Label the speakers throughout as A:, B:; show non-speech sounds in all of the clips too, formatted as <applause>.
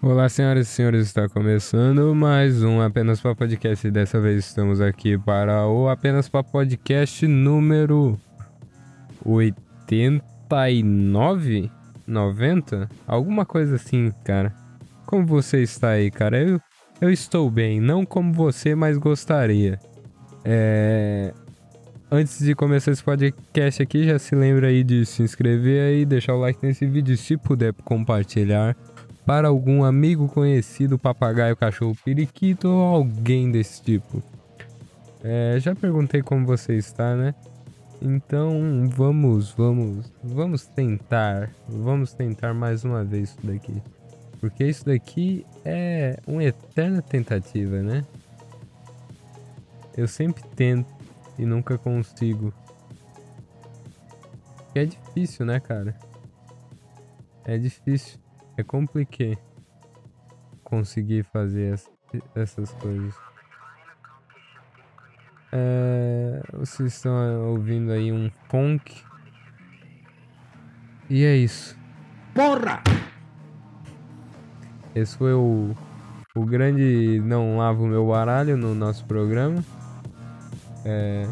A: Olá, senhoras e senhores, está começando mais um Apenas para Podcast. E dessa vez estamos aqui para o Apenas para Podcast número 89? 90? Alguma coisa assim, cara. Como você está aí, cara? Eu, eu estou bem, não como você, mas gostaria. É... Antes de começar esse podcast aqui, já se lembra aí de se inscrever aí, deixar o like nesse vídeo, se puder compartilhar para algum amigo conhecido, papagaio, cachorro, periquito ou alguém desse tipo. É, já perguntei como você está, né? Então vamos, vamos, vamos tentar, vamos tentar mais uma vez isso daqui. Porque isso daqui é uma eterna tentativa, né? Eu sempre tento e nunca consigo. É difícil, né, cara? É difícil. É complicado conseguir fazer essas coisas. É, vocês estão ouvindo aí um punk. E é isso.
B: Porra!
A: Esse foi o, o grande Não Lavo Meu Baralho no nosso programa. É,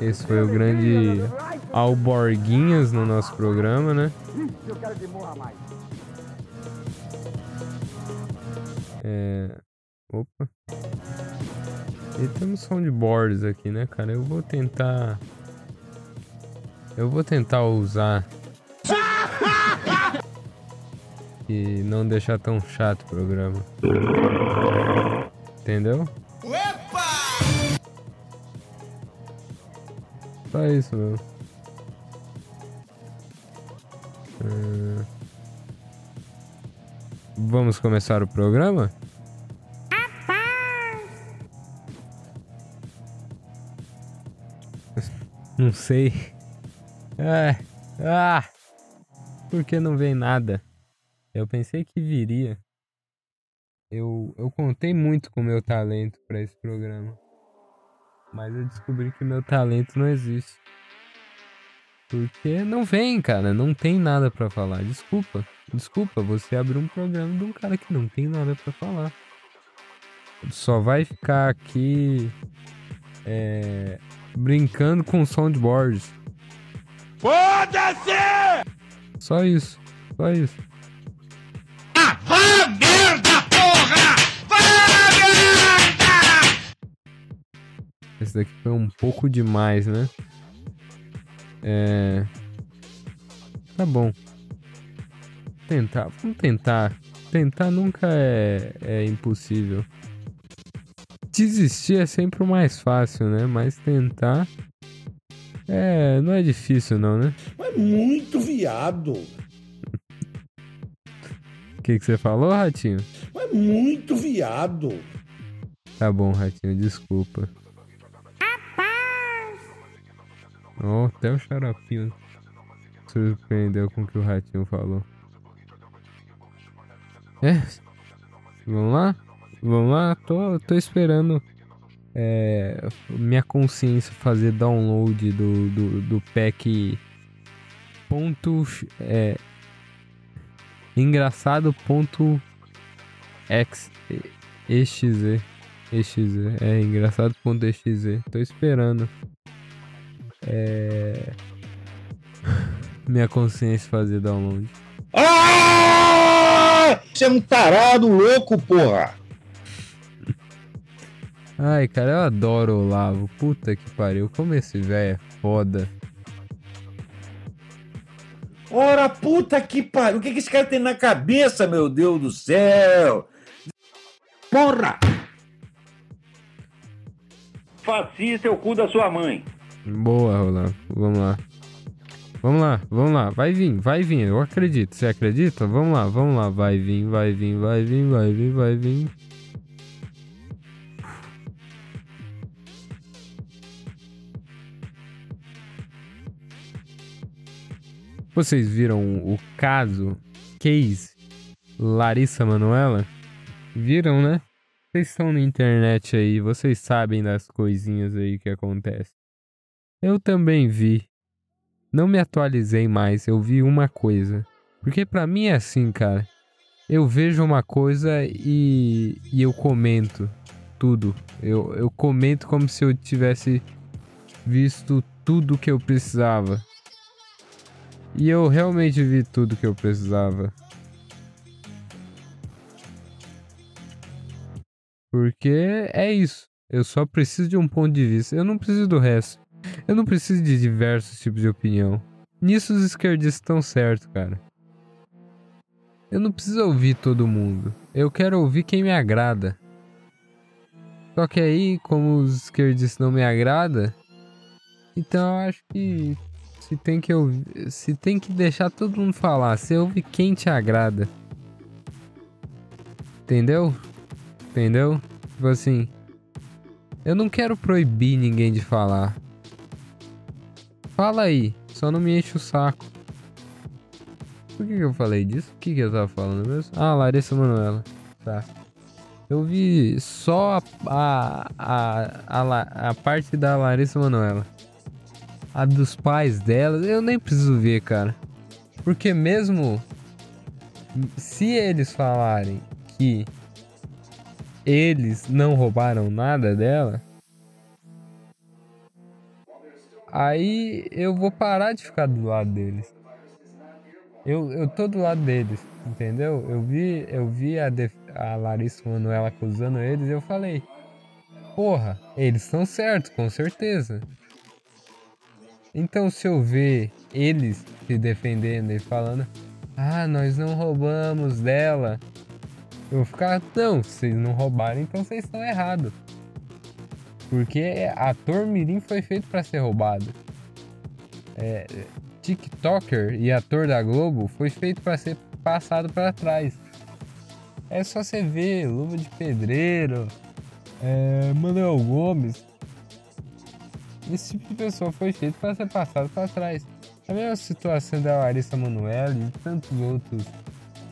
A: Esse foi o grande Alborguinhas no nosso programa, né? É... Opa. E temos soundboards aqui, né, cara? Eu vou tentar... Eu vou tentar usar... e não deixar tão chato o programa. Entendeu? Só isso mesmo. Hum... Vamos começar o programa? Não sei. É. Ah! Por que não vem nada? Eu pensei que viria. Eu, eu contei muito com o meu talento para esse programa. Mas eu descobri que meu talento não existe. Porque não vem, cara. Não tem nada para falar. Desculpa. Desculpa, você abriu um programa de um cara que não tem nada para falar. Só vai ficar aqui é, brincando com soundboards.
B: Foda-se!
A: Só isso. Só isso.
B: Ah, merda, porra!
A: Esse daqui foi um pouco demais, né? É. Tá bom. Tentar. Vamos tentar. Tentar nunca é, é impossível. Desistir é sempre o mais fácil, né? Mas tentar. É. Não é difícil, não, né?
B: É muito viado.
A: O que, que você falou, Ratinho?
B: É muito viado.
A: Tá bom, Ratinho, desculpa. Oh, até o xaropinho surpreendeu com o que o ratinho falou. É. Vamos lá? Vamos lá? Tô, tô esperando é, minha consciência fazer download do, do, do pack ponto é, engraçado ponto x exe exe é engraçado ponto tô esperando é... Minha consciência fazer download.
B: Ah! Você é um tarado louco, porra!
A: Ai, cara, eu adoro o Olavo. Puta que pariu. Como esse velho é foda.
B: Ora, puta que pariu. O que, que esse cara tem na cabeça, meu Deus do céu? Porra! Fascista é o cu da sua mãe.
A: Boa, Rolando. Vamos lá. Vamos lá, vamos lá. Vai vir, vai vir. Eu acredito. Você acredita? Vamos lá, vamos lá. Vai vir, vai vir, vai vir, vai vir, vai vir. Vocês viram o caso, case Larissa Manuela? Viram, né? Vocês estão na internet aí, vocês sabem das coisinhas aí que acontecem. Eu também vi. Não me atualizei mais, eu vi uma coisa. Porque pra mim é assim, cara. Eu vejo uma coisa e, e eu comento tudo. Eu, eu comento como se eu tivesse visto tudo que eu precisava. E eu realmente vi tudo que eu precisava. Porque é isso. Eu só preciso de um ponto de vista. Eu não preciso do resto. Eu não preciso de diversos tipos de opinião. Nisso os esquerdistas estão certos, cara. Eu não preciso ouvir todo mundo. Eu quero ouvir quem me agrada. Só que aí, como os esquerdistas não me agrada, então eu acho que se tem que ouvir, se tem que deixar todo mundo falar, você ouve quem te agrada. Entendeu? Entendeu? Tipo assim, eu não quero proibir ninguém de falar. Fala aí, só não me enche o saco. Por que, que eu falei disso? O que, que eu tava falando mesmo? Ah, Larissa Manoela. Tá. Eu vi só a, a, a, a, a parte da Larissa Manoela. A dos pais dela, eu nem preciso ver, cara. Porque mesmo se eles falarem que eles não roubaram nada dela, aí eu vou parar de ficar do lado deles. Eu, eu tô do lado deles, entendeu? Eu vi, eu vi a, def... a Larissa Manoela acusando eles e eu falei: Porra, eles estão certos, com certeza. Então, se eu ver eles se defendendo e falando: Ah, nós não roubamos dela, eu vou ficar: Não, vocês não roubaram, então vocês estão errados. Porque ator Mirim foi feito para ser roubado. É, TikToker e ator da Globo foi feito para ser passado para trás. É só você ver Luva de Pedreiro, é, Manuel Gomes. Esse tipo de pessoa foi feito para ser passado para trás. A mesma situação da Larissa Manoela e tantos outros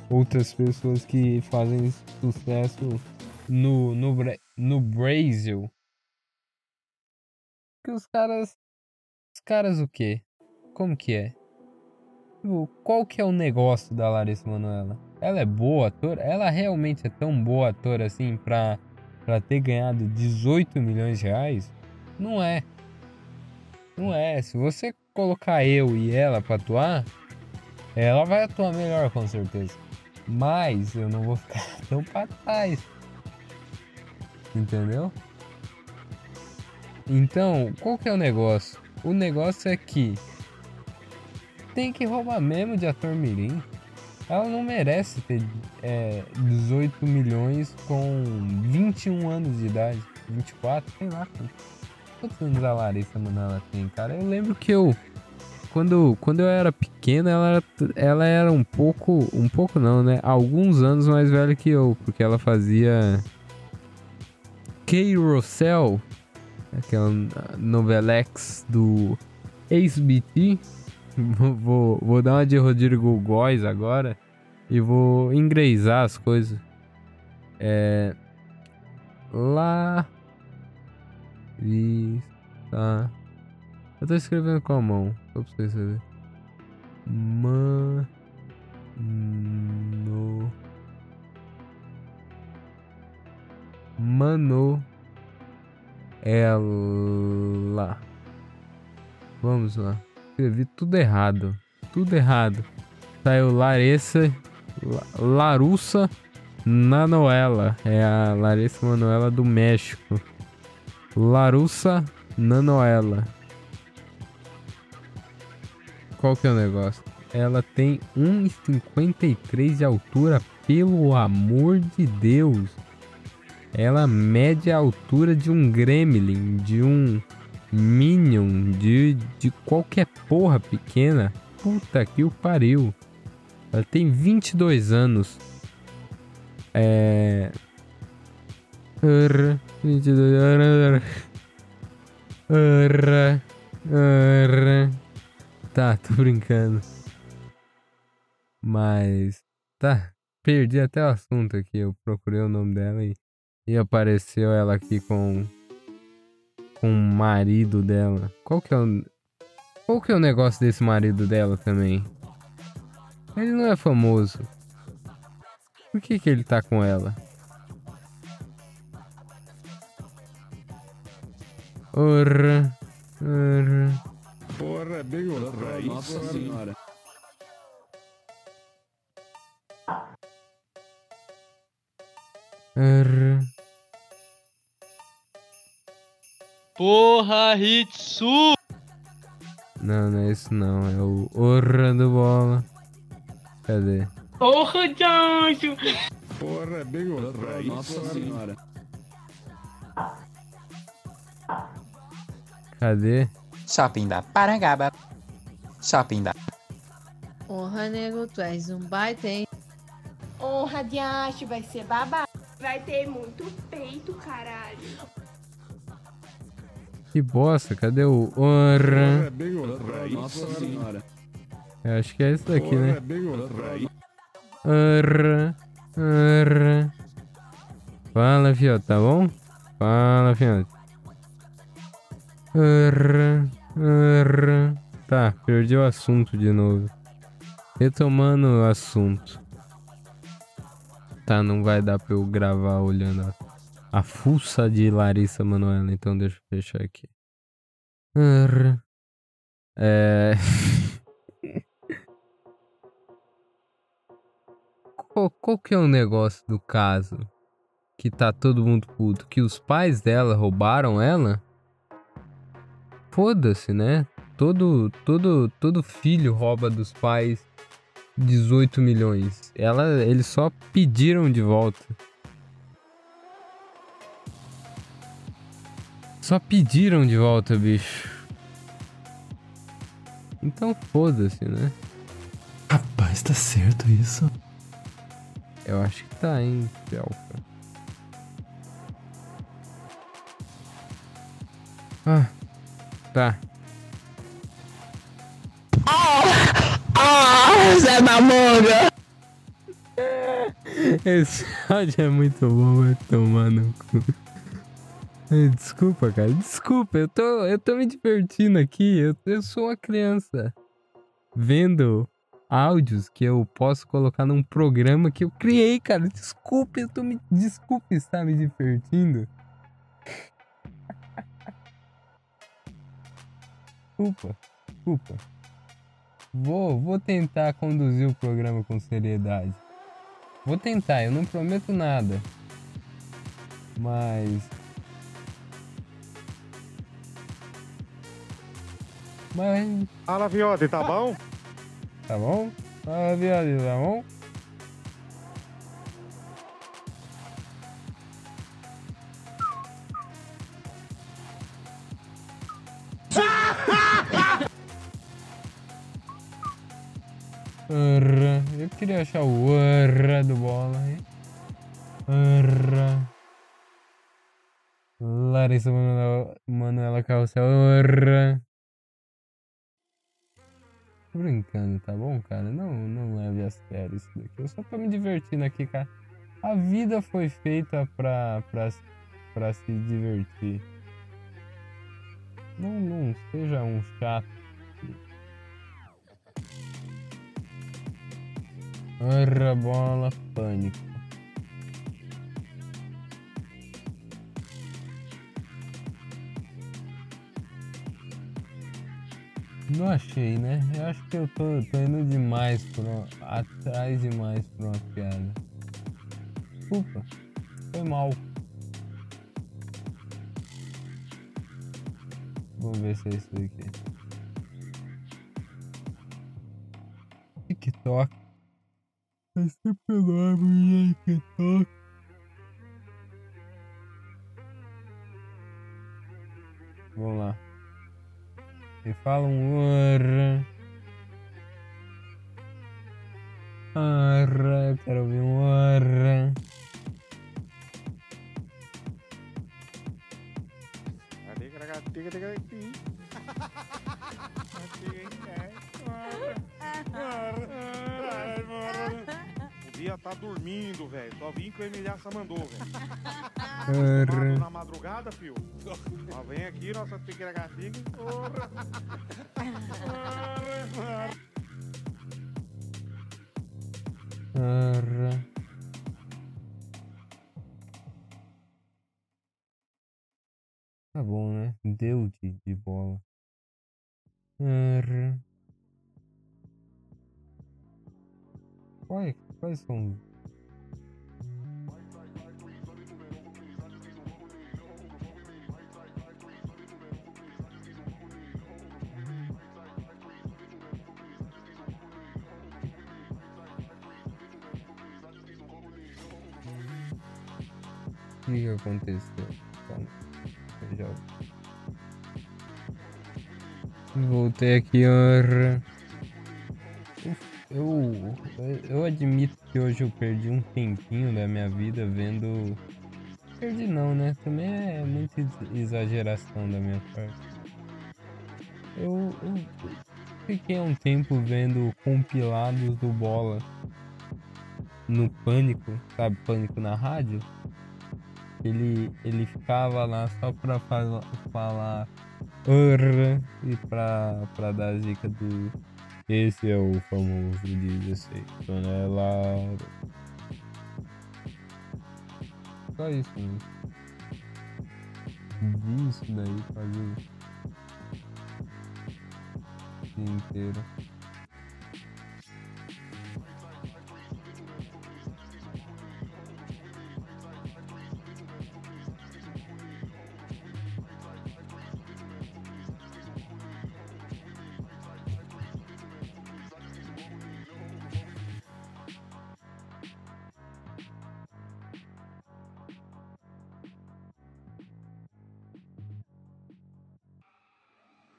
A: outras pessoas que fazem sucesso no, no, no Brasil. Que os caras. Os caras o quê? Como que é? Qual que é o negócio da Larissa Manoela? Ela é boa atora? Ela realmente é tão boa atora assim pra, pra ter ganhado 18 milhões de reais? Não é. Não é. Se você colocar eu e ela pra atuar, ela vai atuar melhor com certeza. Mas eu não vou ficar <laughs> tão pra trás. Entendeu? Então, qual que é o negócio? O negócio é que tem que roubar mesmo de ator mirim. Ela não merece ter é, 18 milhões com 21 anos de idade. 24, sei lá. Quantos anos a Larissa Manoela tem, cara? Eu lembro que eu. Quando, quando eu era pequena, ela ela era um pouco. Um pouco não, né? Alguns anos mais velha que eu. Porque ela fazia. Kay Russell. Aquela novelex do Ace-BT vou, vou dar uma de Rodrigo Góes agora e vou inglesar as coisas. É. Lá. Vista. Eu tô escrevendo com a mão, só pra vocês verem. Mano. Mano. Ela. Vamos lá escrevi tudo errado. Tudo errado. Saiu Larissa. Larussa Nanoela. É a Larissa Manoela do México. Larussa Nanoela. Qual que é o negócio? Ela tem 1,53 de altura, pelo amor de Deus. Ela mede a altura de um gremlin, de um Minion de, de qualquer porra pequena. Puta que o pariu. Ela tem 22 anos. É. 22 Tá, tô brincando. Mas. Tá, perdi até o assunto aqui. Eu procurei o nome dela e E apareceu ela aqui com com o marido dela. Qual que é o qual que é o negócio desse marido dela também? Ele não é famoso. Por que que ele tá com ela? Ora, ora.
B: Porra, é bem
C: Porra, Nossa senhora.
A: ora.
D: Porra, Hitsu!
A: Não, não é isso não. É o Orra do Bola. Cadê?
D: Porra, Janjo!
B: Porra, é bem
C: Porra, Nossa senhora.
A: Cadê?
E: Shopping da Parangaba. Shopping da
F: Porra, nego, tu és um baita, hein?
G: Honra de vai ser babado. Vai ter muito peito, caralho.
A: Que bosta, cadê o Orra?
B: é
C: Nossa senhora.
A: Eu acho que é esse daqui, né?
B: bem
C: Porra,
A: Orra, orra. Fala, fiote, tá bom? Fala, fiote. Orra, orra. Tá, perdi o assunto de novo. Retomando o assunto. Tá, não vai dar pra eu gravar olhando a, a fuça de Larissa Manoela, então deixa eu fechar aqui. É. <laughs> qual, qual que é o negócio do caso? Que tá todo mundo puto. Que os pais dela roubaram ela? Foda-se, né? Todo, todo, todo filho rouba dos pais 18 milhões. Ela, eles só pediram de volta. Só pediram de volta, bicho. Então foda-se, né?
H: Rapaz, tá certo isso?
A: Eu acho que tá, hein, Pelka. Ah, tá.
E: Zé Mamoga! <laughs>
A: Esse áudio é muito bom, vai tomar no cu. <laughs> Desculpa, cara, desculpa, eu tô, eu tô me divertindo aqui, eu, eu sou uma criança. Vendo áudios que eu posso colocar num programa que eu criei, cara. Desculpa, eu tô me. Desculpa estar me divertindo. <laughs> Desculpa, desculpa. Vou, vou tentar conduzir o programa com seriedade. Vou tentar, eu não prometo nada. Mas. Mas.
I: Fala, Viote, tá bom?
A: Tá bom? Fala, viado, tá bom? Urra. Eu queria achar o urra do bola, hein? Urra. Larissa Manuela, Manuela Carrossel, urra. Tô brincando, tá bom, cara? Não, não leve a sério isso daqui. Eu só tô me divertindo aqui, cara. A vida foi feita pra, pra, pra se divertir. Não, não seja um chato. Arra bola, pânico. Não achei, né? Eu acho que eu tô, tô indo demais por uma, atrás demais por uma piada. Desculpa, foi mal. Vamos ver se é isso daqui. TikTok. Ser pelo minha TikTok. Vamos lá. Me fala um. Orra, eu quero ouvir um orra. <laughs>
I: devia tá dormindo, velho. Só vim que o Emilhaça mandou, velho.
A: Arra.
I: Na madrugada, fio. Ó, vem aqui, nossa pequena gatinha.
A: Tá bom, né? Deu de, de bola. Arra. Quais, quais são? O que aconteceu? Voltei aqui, arra. Eu, eu admito que hoje eu perdi um tempinho da minha vida vendo. Perdi não, né? Também é muita ex- exageração da minha parte. Eu, eu fiquei um tempo vendo compilados do Bola no Pânico, sabe? Pânico na rádio. Ele, ele ficava lá só pra fala- falar "Orra", e pra, pra dar a dica do esse é o famoso 16 toneladas. Só isso, mano. Vi isso daí o dia inteiro.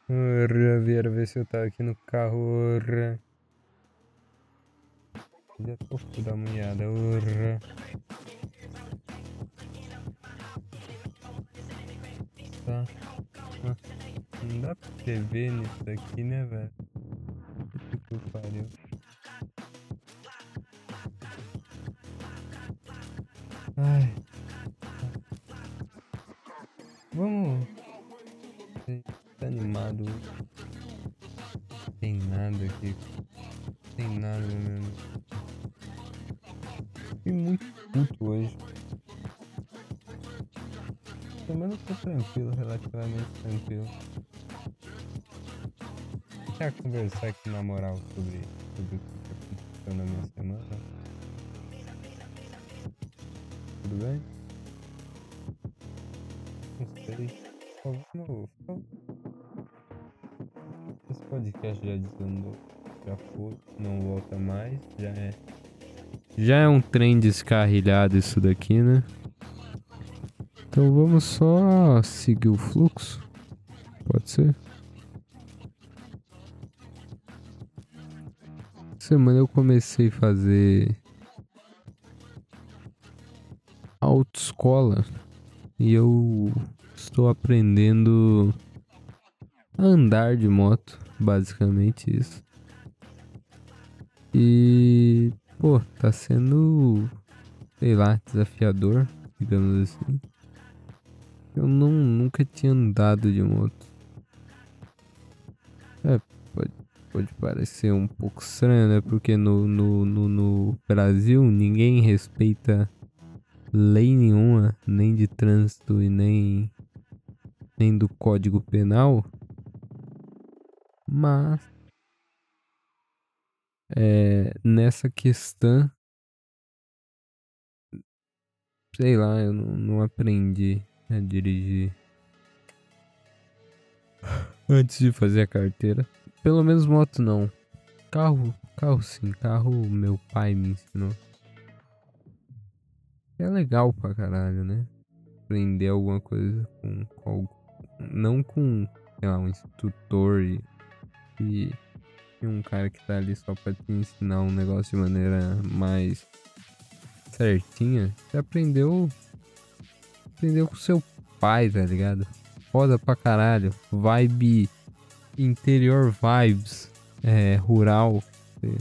A: Orra, vieram ver se eu tava aqui no carro, orra. Já tô uma olhada, orra. Tá. Ah, Não dá pra ver nisso aqui, né, velho? Que pariu. Conversar aqui na moral sobre, sobre o que aconteceu na minha semana? Tudo bem? Não sei. Esse podcast já desandou. Já foi. Não volta mais. Já é. Já é um trem descarrilhado isso daqui, né? Então vamos só seguir o fluxo. Pode ser? Semana eu comecei a fazer autoescola e eu estou aprendendo a andar de moto, basicamente isso. E pô, tá sendo sei lá, desafiador, digamos assim. Eu não, nunca tinha andado de moto. É, pode, parecer um pouco estranho, né? Porque no, no, no, no Brasil ninguém respeita lei nenhuma, nem de trânsito e nem, nem do Código Penal. Mas é, nessa questão, sei lá, eu não, não aprendi a dirigir <laughs> antes de fazer a carteira. Pelo menos moto não. Carro, carro sim, carro meu pai me ensinou. É legal pra caralho, né? Aprender alguma coisa com, com. Não com, sei lá, um instrutor e, e, e um cara que tá ali só pra te ensinar um negócio de maneira mais certinha. Você aprendeu. Aprendeu com seu pai, tá ligado? Foda pra caralho. Vibe interior vibes. É, rural. Você-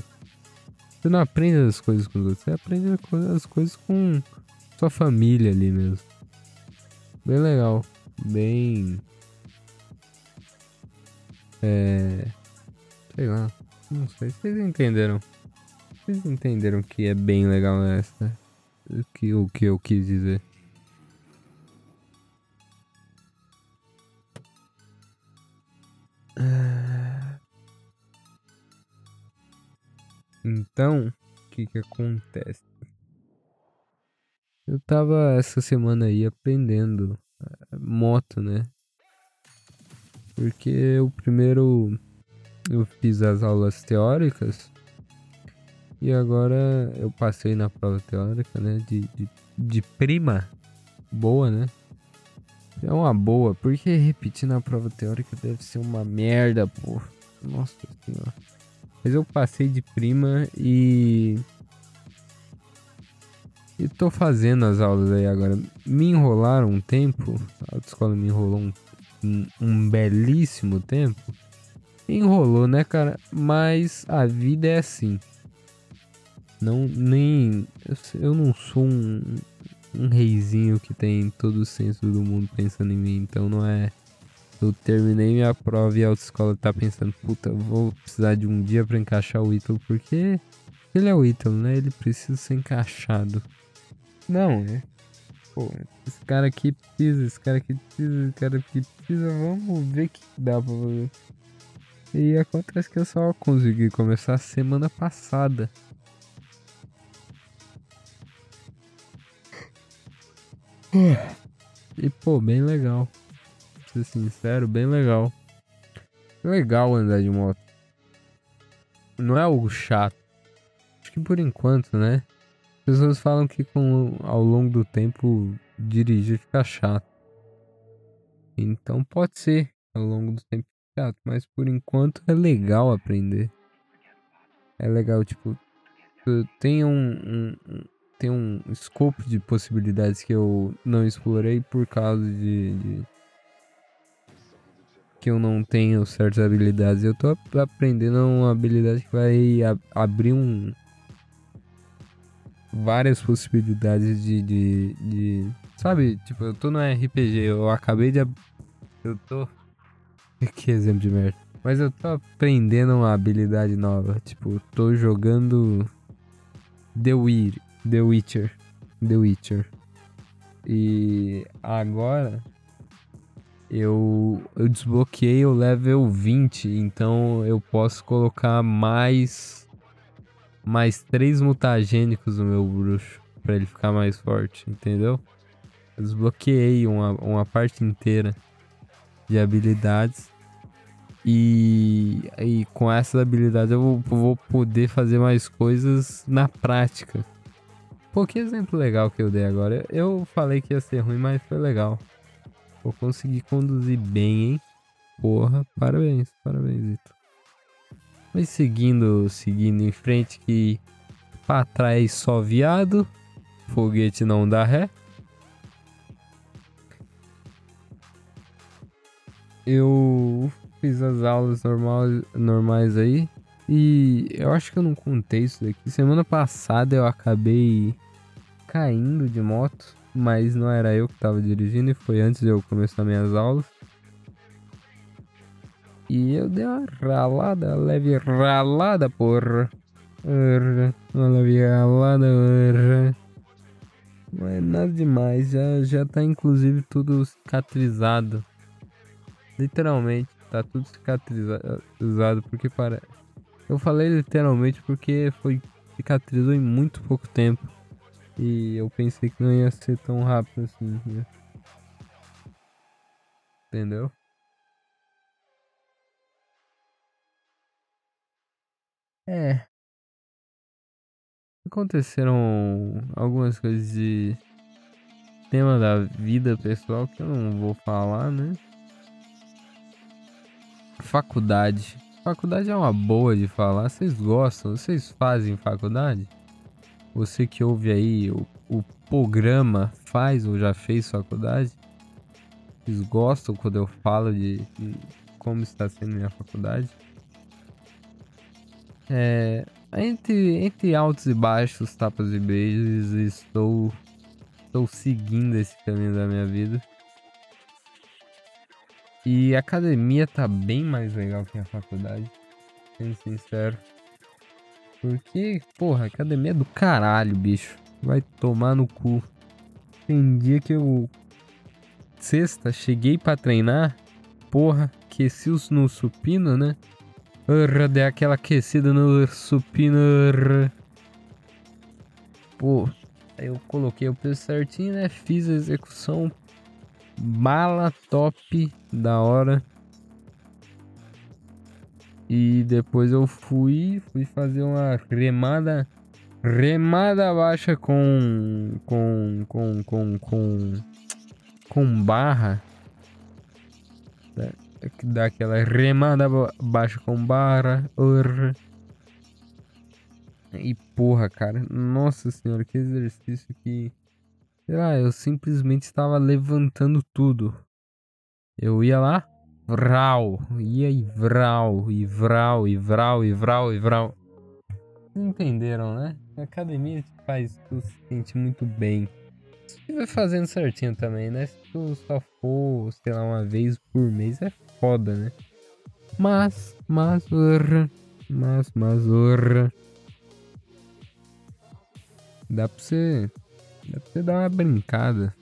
A: Você não aprende as coisas com os outros, você aprende as co- as coisas com sua família ali mesmo. Bem legal. Bem. É. Sei lá. Não sei. Vocês entenderam? Vocês entenderam que é bem legal essa? O que, o que eu quis dizer? Então, o que que acontece? Eu tava essa semana aí aprendendo eh, moto, né? Porque o primeiro eu fiz as aulas teóricas e agora eu passei na prova teórica, né? De, de, de prima. Boa, né? É uma boa, porque repetir na prova teórica deve ser uma merda, pô. Nossa senhora. Mas eu passei de prima e. E tô fazendo as aulas aí agora. Me enrolaram um tempo. A autoescola me enrolou um, um, um belíssimo tempo. Enrolou, né, cara? Mas a vida é assim. Não, nem. Eu, eu não sou um, um reizinho que tem todo o senso do mundo pensando em mim. Então não é. Eu terminei minha prova e a autoescola tá pensando, puta, vou precisar de um dia pra encaixar o Ítalo, porque ele é o Ítalo, né? Ele precisa ser encaixado. Não, é. Pô, esse cara aqui precisa, esse cara aqui precisa, esse cara aqui precisa, vamos ver o que dá pra fazer. E acontece que eu só consegui começar semana passada. E pô, bem legal. Pra ser sincero, bem legal. Legal andar de moto. Não é algo chato. Acho que por enquanto, né? As pessoas falam que com, ao longo do tempo dirigir fica chato. Então pode ser ao longo do tempo chato, mas por enquanto é legal aprender. É legal, tipo, tem um- um- tem um escopo de possibilidades que eu não explorei por causa de, de- que eu não tenho certas habilidades. Eu tô ap- aprendendo uma habilidade que vai a- abrir um várias possibilidades de, de, de- sabe, tipo, eu tô no RPG, eu acabei de ab- eu tô <laughs> que exemplo de merda. Mas eu tô aprendendo uma habilidade nova, tipo, tô jogando The Witcher, The Witcher, The Witcher. E agora eu, eu desbloqueei o level 20, então eu posso colocar mais mais três mutagênicos no meu bruxo pra ele ficar mais forte, entendeu? Eu desbloqueei uma, uma parte inteira de habilidades e, e com essas habilidades eu vou, vou poder fazer mais coisas na prática. Pô, que exemplo legal que eu dei agora. Eu falei que ia ser ruim, mas foi legal. Vou conseguir conduzir bem, hein? Porra, parabéns, parabéns. Mas seguindo, seguindo em frente que pra trás só viado, foguete não dá ré. Eu fiz as aulas normais, normais aí e eu acho que eu não contei isso daqui. Semana passada eu acabei caindo de moto, mas não era eu que tava dirigindo e foi antes de eu começar minhas aulas. E eu dei uma ralada, leve ralada. Porra, Uma leve ralada, porra. Não é nada demais, já, já tá inclusive tudo cicatrizado. Literalmente, tá tudo cicatrizado porque para. Eu falei literalmente porque foi cicatrizou em muito pouco tempo. E eu pensei que não ia ser tão rápido assim. né? Entendeu? É. Aconteceram algumas coisas de tema da vida pessoal que eu não vou falar, né? Faculdade. Faculdade é uma boa de falar. Vocês gostam? Vocês fazem faculdade? Você que ouve aí o, o programa faz ou já fez faculdade? Vocês gostam quando eu falo de, de como está sendo minha faculdade? É, entre, entre altos e baixos, tapas e beijos, estou, estou seguindo esse caminho da minha vida. E a academia tá bem mais legal que a faculdade, sendo sincero. Porque, porra, academia é do caralho, bicho. Vai tomar no cu. Tem dia que eu. Sexta, cheguei pra treinar. Porra, aqueci os no supino, né? Urra, dei aquela aquecida no supino. urra. Pô, aí eu coloquei o peso certinho, né? Fiz a execução. Bala top, da hora. E depois eu fui, fui fazer uma remada, remada baixa com, com, com, com, com, com barra. Dá aquela remada ba- baixa com barra. E porra, cara, nossa senhora, que exercício que. Sei lá, eu simplesmente estava levantando tudo. Eu ia lá, vral, ia e vral, e vral, e vral, e vral, e vral. Entenderam, né? A academia te faz tu se sentir muito bem. Se estiver fazendo certinho também, né? Se tu só for, sei lá, uma vez por mês é foda, né? Mas, mas, mas, mas. Dá pra você. Dá pra você dar uma brincada.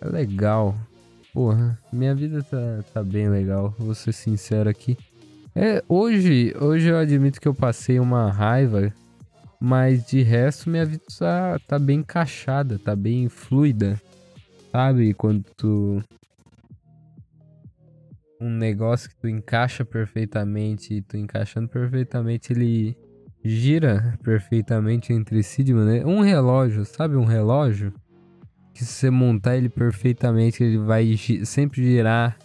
A: É legal. Porra, minha vida tá, tá bem legal, vou ser sincero aqui. É, hoje, hoje eu admito que eu passei uma raiva, mas de resto minha vida tá, tá bem encaixada, tá bem fluida. Sabe? Quando tu. Um negócio que tu encaixa perfeitamente, e tu encaixando perfeitamente, ele gira perfeitamente entre si de maneira. Um relógio, sabe? Um relógio que se você montar ele perfeitamente, ele vai sempre girar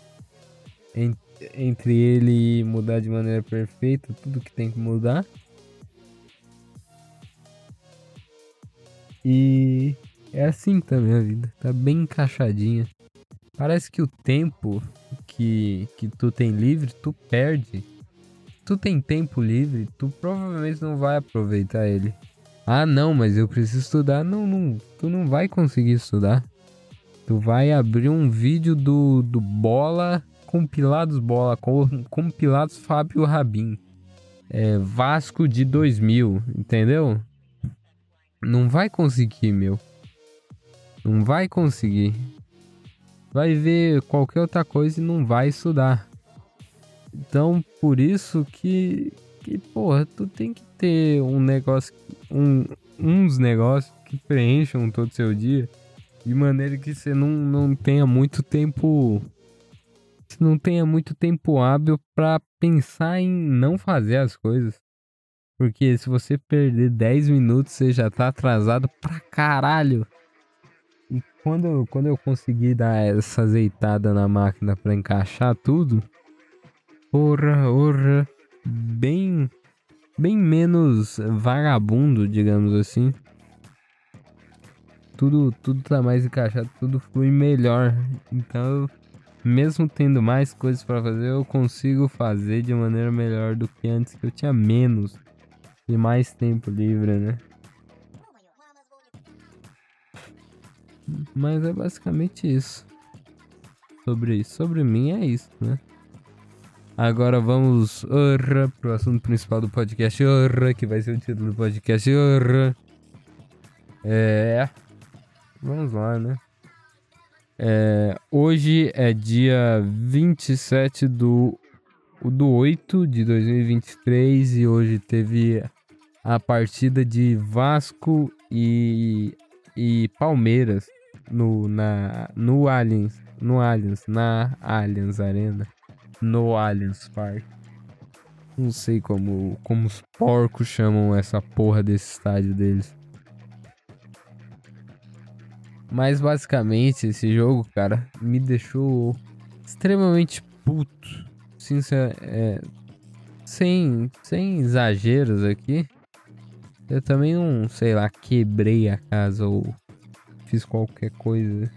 A: en- entre ele e mudar de maneira perfeita tudo que tem que mudar. E é assim que tá a vida, tá bem encaixadinha. Parece que o tempo que, que tu tem livre, tu perde. Tu tem tempo livre, tu provavelmente não vai aproveitar ele. Ah, não, mas eu preciso estudar. Não, não, tu não vai conseguir estudar. Tu vai abrir um vídeo do, do Bola, compilados Bola, com- compilados Fábio Rabin. É, Vasco de 2000, entendeu? Não vai conseguir, meu. Não vai conseguir. Vai ver qualquer outra coisa e não vai estudar. Então, por isso que, que porra, tu tem que ter um negócio, um, uns negócios que preencham todo o seu dia de maneira que você não, não tenha muito tempo, não tenha muito tempo hábil pra pensar em não fazer as coisas. Porque se você perder 10 minutos, você já tá atrasado pra caralho. E quando, eu- quando eu conseguir dar essa azeitada na máquina pra encaixar tudo, porra, porra, bem, bem menos vagabundo, digamos assim. Tudo, tudo tá mais encaixado, tudo flui melhor. Então, mesmo tendo mais coisas pra fazer, eu consigo fazer de maneira melhor do que antes, que eu tinha menos e mais tempo livre, né? Mas é basicamente isso. Sobre isso. Sobre mim é isso, né? Agora vamos orra, pro assunto principal do podcast. Orra, que vai ser o título do podcast. Orra. É. Vamos lá, né? É, hoje é dia 27 do, do 8 de 2023 e hoje teve a partida de Vasco e, e Palmeiras no, na, no Allianz, no Allianz, na Allianz Arena, no Allianz Parque. Não sei como, como os porcos chamam essa porra desse estádio deles. Mas basicamente esse jogo, cara, me deixou extremamente puto. Sincer é, sem, sem exageros aqui. Eu também não, sei lá, quebrei a casa ou fiz qualquer coisa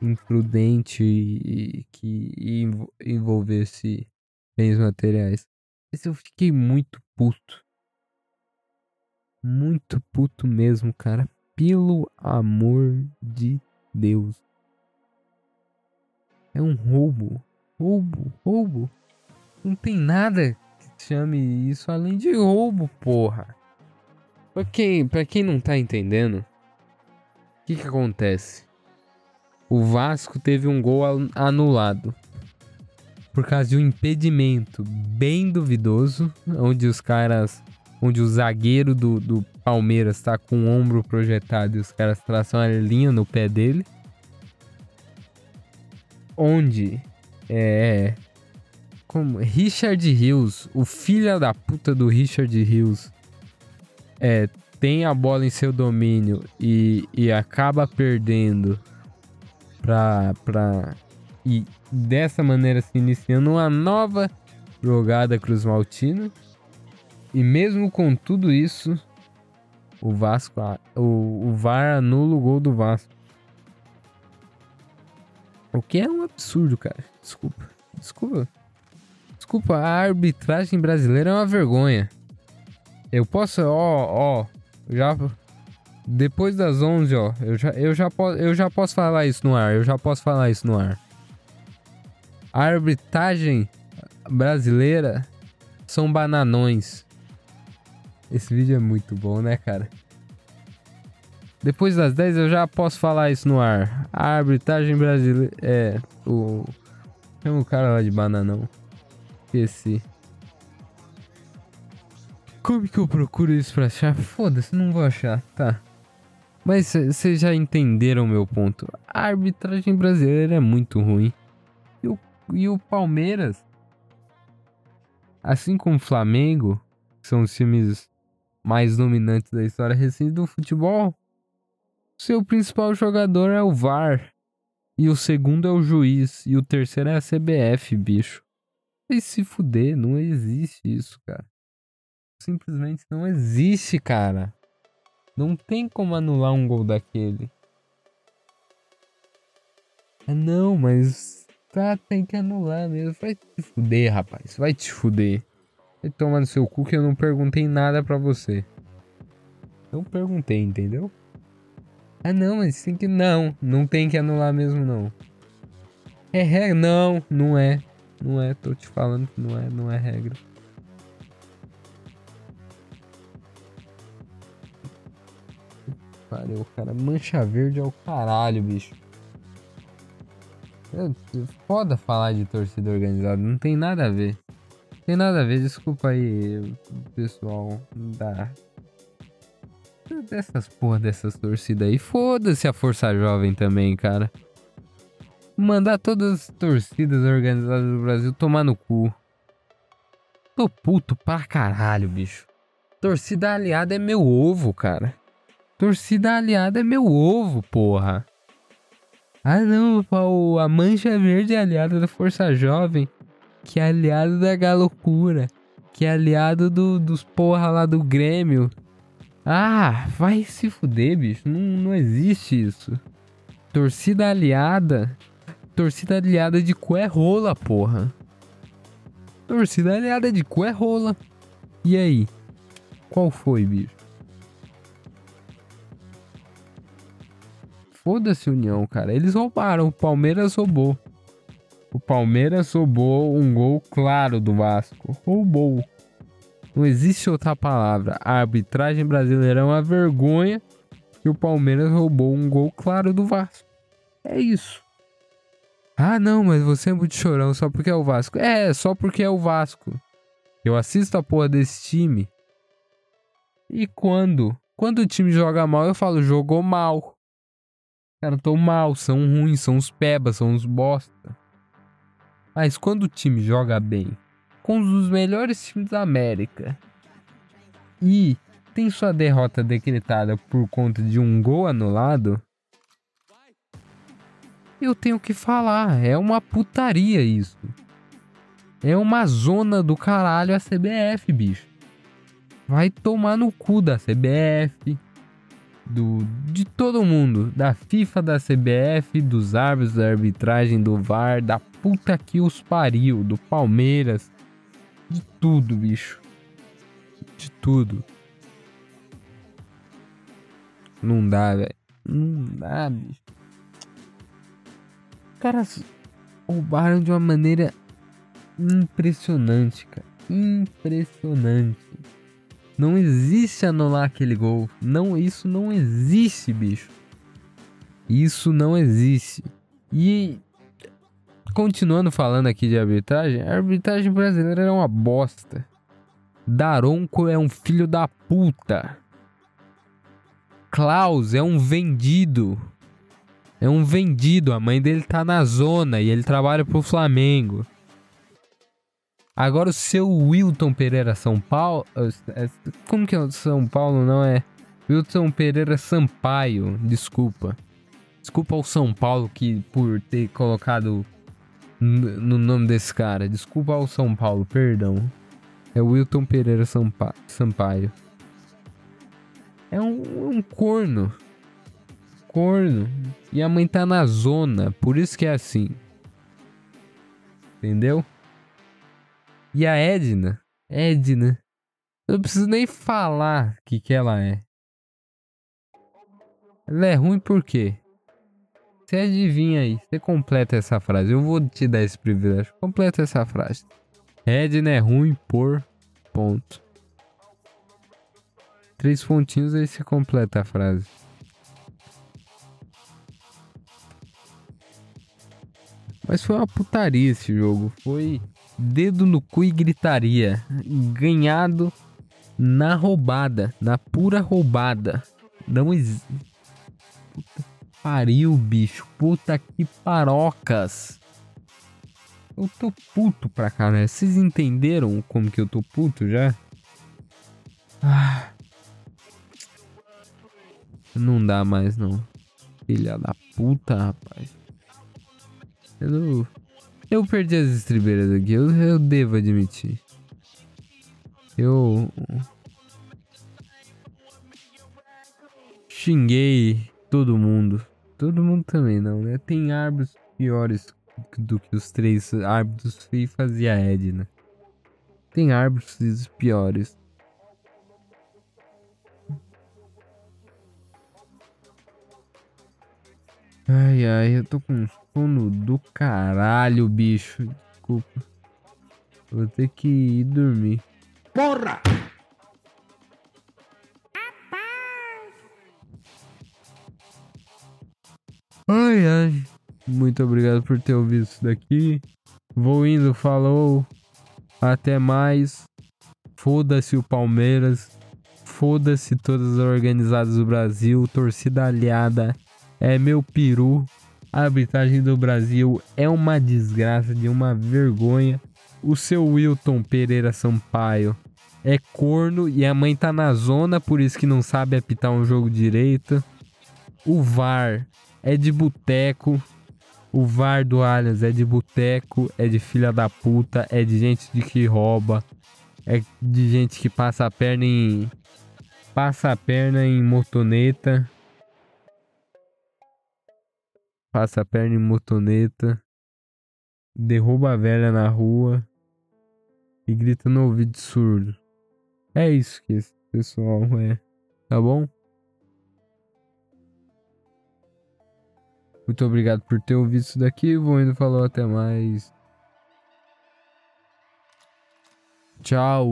A: imprudente e, que envo- envolvesse bens materiais. Mas eu fiquei muito puto. Muito puto mesmo, cara. Pelo amor de Deus. É um roubo. Roubo, roubo. Não tem nada que chame isso além de roubo, porra. Pra quem, pra quem não tá entendendo, o que que acontece? O Vasco teve um gol an- anulado por causa de um impedimento bem duvidoso, onde os caras, onde o zagueiro do, do Palmeiras tá com o ombro projetado e os caras traçam a linha no pé dele. Onde é como Richard Rios, o filho da puta do Richard Rios, é tem a bola em seu domínio e, e acaba perdendo pra, pra e dessa maneira se iniciando uma nova jogada Cruz Maltino. E mesmo com tudo isso, o Vasco, o, o VAR anula o gol do Vasco. O que é um absurdo, cara. Desculpa. Desculpa. Desculpa, a arbitragem brasileira é uma vergonha. Eu posso, ó, ó, já depois das 11, ó, eu já, eu já eu já posso falar isso no ar, eu já posso falar isso no ar. A arbitragem brasileira são bananões. Esse vídeo é muito bom, né, cara? Depois das 10 eu já posso falar isso no ar. A arbitragem brasileira. É. O. Chama o cara lá de bananão. Esqueci. Como que eu procuro isso pra achar? Foda-se, não vou achar. Tá. Mas vocês já entenderam meu ponto. A arbitragem brasileira é muito ruim. E o, e o Palmeiras, assim como o Flamengo, que são os times mais dominantes da história recente do futebol, seu principal jogador é o VAR. E o segundo é o juiz. E o terceiro é a CBF, bicho. E se fuder, não existe isso, cara. Simplesmente não existe, cara. Não tem como anular um gol daquele. Ah, não, mas tá, tem que anular mesmo. Vai te fuder, rapaz. Vai te fuder. Vai tomar no seu cu que eu não perguntei nada pra você. Não perguntei, entendeu? Ah, não, mas tem que. Não, não tem que anular mesmo, não. É regra? Não, não é. Não é, tô te falando que não é, não é regra. Pariu, cara. Mancha verde é o caralho, bicho. É foda falar de torcida organizada, não tem nada a ver. Tem nada a ver, desculpa aí, pessoal da. Dessas porra dessas torcidas aí. Foda-se a Força Jovem também, cara. Mandar todas as torcidas organizadas do Brasil tomar no cu. Tô puto pra caralho, bicho. Torcida aliada é meu ovo, cara. Torcida aliada é meu ovo, porra. Ah não, pau, a mancha verde é aliada da Força Jovem, que é aliado da galocura, que é aliado do, dos porra lá do Grêmio. Ah, vai se fuder, bicho. Não, não existe isso. Torcida aliada. Torcida aliada de cu é rola, porra. Torcida aliada de cu é rola. E aí? Qual foi, bicho? Foda-se União, cara. Eles roubaram. O Palmeiras roubou. O Palmeiras roubou um gol claro do Vasco. Roubou. Não existe outra palavra. A arbitragem brasileira é uma vergonha. E o Palmeiras roubou um gol claro do Vasco. É isso. Ah, não, mas você é muito chorão só porque é o Vasco. É, só porque é o Vasco. Eu assisto a porra desse time. E quando? Quando o time joga mal, eu falo, jogou mal. Cara, tão mal, são ruins, são os pebas, são os bosta. Mas quando o time joga bem, com um melhores times da América, e tem sua derrota decretada por conta de um gol anulado, eu tenho que falar, é uma putaria isso. É uma zona do caralho a CBF, bicho. Vai tomar no cu da CBF, do, de todo mundo, da FIFA, da CBF, dos árbitros, da arbitragem, do VAR, da puta que os pariu, do Palmeiras, de tudo, bicho. De tudo. Não dá, velho. Não dá, bicho. Caras roubaram de uma maneira impressionante, cara. Impressionante. Não existe anular aquele gol. Não, isso não existe, bicho. Isso não existe. E continuando falando aqui de arbitragem, a arbitragem brasileira é uma bosta. Daronco é um filho da puta. Klaus é um vendido. É um vendido. A mãe dele tá na zona e ele trabalha pro Flamengo. Agora o seu Wilton Pereira São Paulo. é, Como que é o São Paulo? Não é? Wilton Pereira Sampaio. Desculpa. Desculpa ao São Paulo que por ter colocado no nome desse cara. Desculpa ao São Paulo, perdão. É o Wilton Pereira Sampa- Sampaio. É um, um corno. Corno. E a mãe tá na zona. Por isso que é assim. Entendeu? E a Edna? Edna. Eu não preciso nem falar o que, que ela é. Ela é ruim por quê? Você adivinha aí. Você completa essa frase. Eu vou te dar esse privilégio. Completa essa frase. Edna é ruim por ponto. Três pontinhos aí você completa a frase. Mas foi uma putaria esse jogo. Foi dedo no cu e gritaria. Ganhado na roubada. Na pura roubada. Não existe. Puta pariu, bicho. Puta que parocas. Eu tô puto pra caralho. Vocês entenderam como que eu tô puto já? Ah. Não dá mais, não. Filha da puta, rapaz. Eu, não- eu perdi as estribeiras aqui. Eu, eu devo admitir. Eu. Xinguei todo mundo. Todo mundo também não, né? Tem árbitros piores do que os três árbitros FIFAs e a Edna. Tem árbitros piores. Ai, ai, eu tô com sono do caralho, bicho. Desculpa. Vou ter que ir dormir.
B: Porra!
A: Ai, ai. Muito obrigado por ter ouvido isso daqui. Vou indo, falou. Até mais. Foda-se o Palmeiras. Foda-se todas as organizadas do Brasil. Torcida aliada é meu peru. A arbitragem do Brasil é uma desgraça, de uma vergonha. O seu Wilton Pereira Sampaio é corno e a mãe tá na zona, por isso que não sabe apitar um jogo direito. O VAR é de boteco. O VAR do Allianz é de boteco, é de filha da puta, é de gente de que rouba, é de gente que passa a perna em passa a perna em motoneta. Passa a perna em motoneta. Derruba a velha na rua e grita no ouvido surdo. É isso que esse pessoal é, tá bom? Muito obrigado por ter ouvido isso daqui. Vou indo falou até mais. Tchau.